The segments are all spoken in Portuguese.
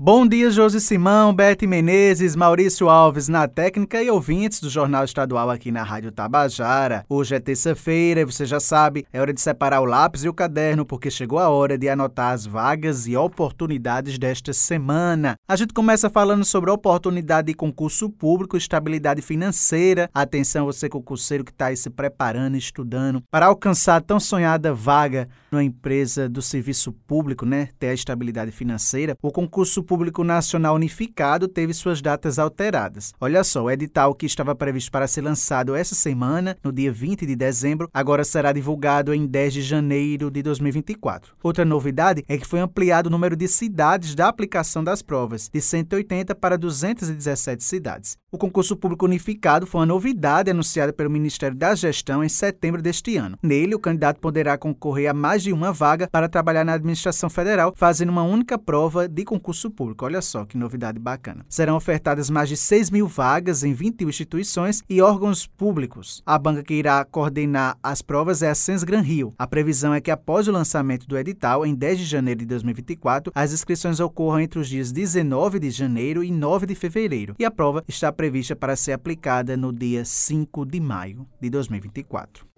Bom dia, Josi Simão, Bete Menezes, Maurício Alves na técnica e ouvintes do Jornal Estadual aqui na Rádio Tabajara. Hoje é terça-feira e você já sabe, é hora de separar o lápis e o caderno porque chegou a hora de anotar as vagas e oportunidades desta semana. A gente começa falando sobre a oportunidade de concurso público, estabilidade financeira. Atenção, você concurseiro que está aí se preparando, estudando para alcançar a tão sonhada vaga numa empresa do serviço público, né? Ter a estabilidade financeira. O concurso Público Nacional Unificado teve suas datas alteradas. Olha só, o edital que estava previsto para ser lançado essa semana, no dia 20 de dezembro, agora será divulgado em 10 de janeiro de 2024. Outra novidade é que foi ampliado o número de cidades da aplicação das provas, de 180 para 217 cidades. O concurso público unificado foi uma novidade anunciada pelo Ministério da Gestão em setembro deste ano. Nele, o candidato poderá concorrer a mais de uma vaga para trabalhar na administração federal, fazendo uma única prova de concurso público. Olha só que novidade bacana. Serão ofertadas mais de 6 mil vagas em 21 instituições e órgãos públicos. A banca que irá coordenar as provas é a Sens Gran Rio. A previsão é que após o lançamento do edital, em 10 de janeiro de 2024, as inscrições ocorram entre os dias 19 de janeiro e 9 de fevereiro. E a prova está prevista para ser aplicada no dia 5 de maio de 2024.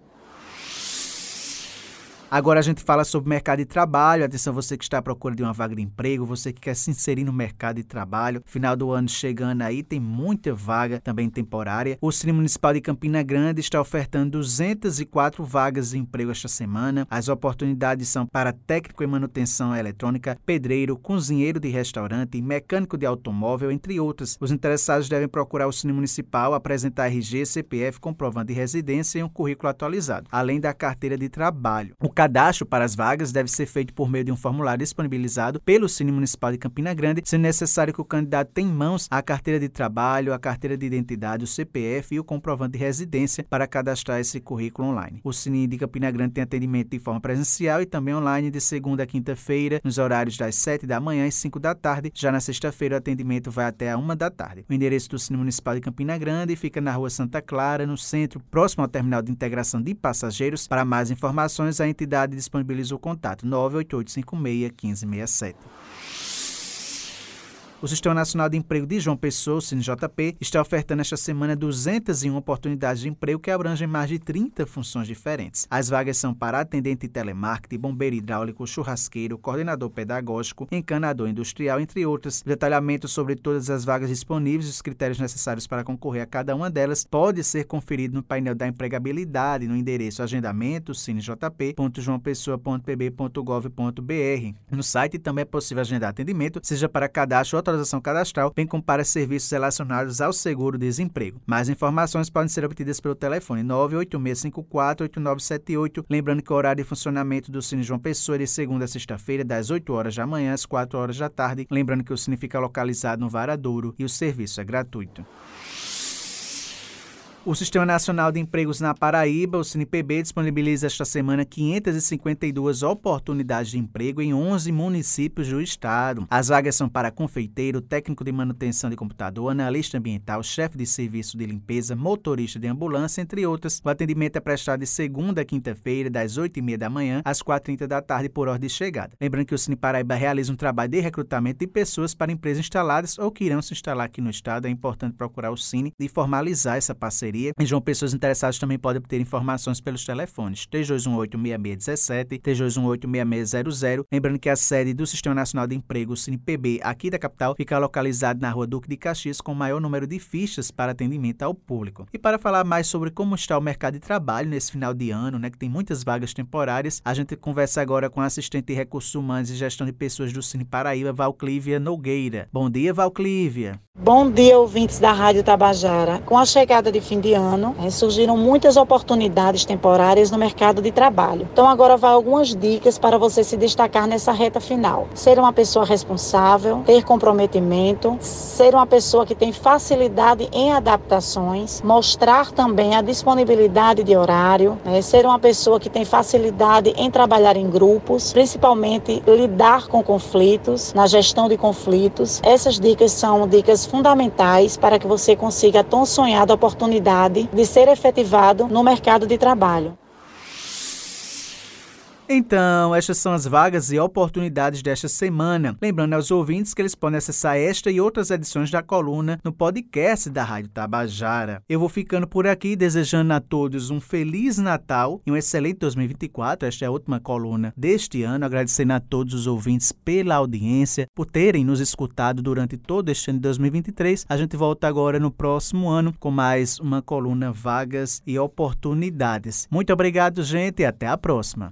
Agora a gente fala sobre mercado de trabalho. Atenção, você que está à procura de uma vaga de emprego, você que quer se inserir no mercado de trabalho. Final do ano chegando aí, tem muita vaga também temporária. O Cine Municipal de Campina Grande está ofertando 204 vagas de emprego esta semana. As oportunidades são para técnico em manutenção eletrônica, pedreiro, cozinheiro de restaurante, mecânico de automóvel, entre outras. Os interessados devem procurar o Cine Municipal, apresentar RG, CPF, comprovante de residência e um currículo atualizado, além da carteira de trabalho. O cadastro para as vagas deve ser feito por meio de um formulário disponibilizado pelo Cine Municipal de Campina Grande, sendo necessário que o candidato tenha em mãos a carteira de trabalho, a carteira de identidade, o CPF e o comprovante de residência para cadastrar esse currículo online. O Cine de Campina Grande tem atendimento de forma presencial e também online de segunda a quinta-feira, nos horários das 7 da manhã e 5 da tarde. Já na sexta-feira, o atendimento vai até a 1 da tarde. O endereço do Cine Municipal de Campina Grande fica na rua Santa Clara, no centro, próximo ao terminal de integração de passageiros. Para mais informações, a entidade entidade disponibiliza o contato 98856 1567. O Sistema Nacional de Emprego de João Pessoa, o SINJP, está ofertando esta semana 201 oportunidades de emprego que abrangem mais de 30 funções diferentes. As vagas são para atendente telemarketing, bombeiro hidráulico, churrasqueiro, coordenador pedagógico, encanador industrial, entre outras. Detalhamento sobre todas as vagas disponíveis e os critérios necessários para concorrer a cada uma delas pode ser conferido no painel da empregabilidade no endereço agendamento sinjp.joaopessoa.pb.gov.br. No site também é possível agendar atendimento, seja para cadastro ou atualização cadastral, bem como para serviços relacionados ao seguro-desemprego. Mais informações podem ser obtidas pelo telefone 986548978. Lembrando que o horário de funcionamento do Cine João Pessoa é de segunda a sexta-feira, das 8 horas da manhã às 4 horas da tarde. Lembrando que o Cine fica localizado no Varadouro e o serviço é gratuito. O Sistema Nacional de Empregos na Paraíba, o SINPB, disponibiliza esta semana 552 oportunidades de emprego em 11 municípios do estado. As vagas são para confeiteiro, técnico de manutenção de computador, analista ambiental, chefe de serviço de limpeza, motorista de ambulância, entre outras. O atendimento é prestado de segunda a quinta-feira, das 8h30 da manhã às 4h30 da tarde, por ordem de chegada. Lembrando que o Cine Paraíba realiza um trabalho de recrutamento de pessoas para empresas instaladas ou que irão se instalar aqui no estado. É importante procurar o Cine e formalizar essa parceria parceria. Em João Pessoas interessadas também podem obter informações pelos telefones 3218-6617, 3218-6600. Lembrando que a sede do Sistema Nacional de Emprego, SINPB, aqui da capital, fica localizada na rua Duque de Caxias, com o maior número de fichas para atendimento ao público. E para falar mais sobre como está o mercado de trabalho nesse final de ano, né, que tem muitas vagas temporárias, a gente conversa agora com a assistente de recursos humanos e gestão de pessoas do Cine Paraíba, Valclívia Nogueira. Bom dia, Valclívia. Bom dia, ouvintes da Rádio Tabajara. Com a chegada de fim de ano, é, surgiram muitas oportunidades temporárias no mercado de trabalho. Então, agora vai algumas dicas para você se destacar nessa reta final. Ser uma pessoa responsável, ter comprometimento, ser uma pessoa que tem facilidade em adaptações, mostrar também a disponibilidade de horário, né? ser uma pessoa que tem facilidade em trabalhar em grupos, principalmente lidar com conflitos, na gestão de conflitos. Essas dicas são dicas fundamentais para que você consiga a tão sonhada de ser efetivado no mercado de trabalho. Então, estas são as vagas e oportunidades desta semana. Lembrando aos ouvintes que eles podem acessar esta e outras edições da coluna no podcast da Rádio Tabajara. Eu vou ficando por aqui, desejando a todos um feliz Natal e um excelente 2024. Esta é a última coluna deste ano. Agradecendo a todos os ouvintes pela audiência, por terem nos escutado durante todo este ano de 2023. A gente volta agora no próximo ano com mais uma coluna Vagas e Oportunidades. Muito obrigado, gente, e até a próxima.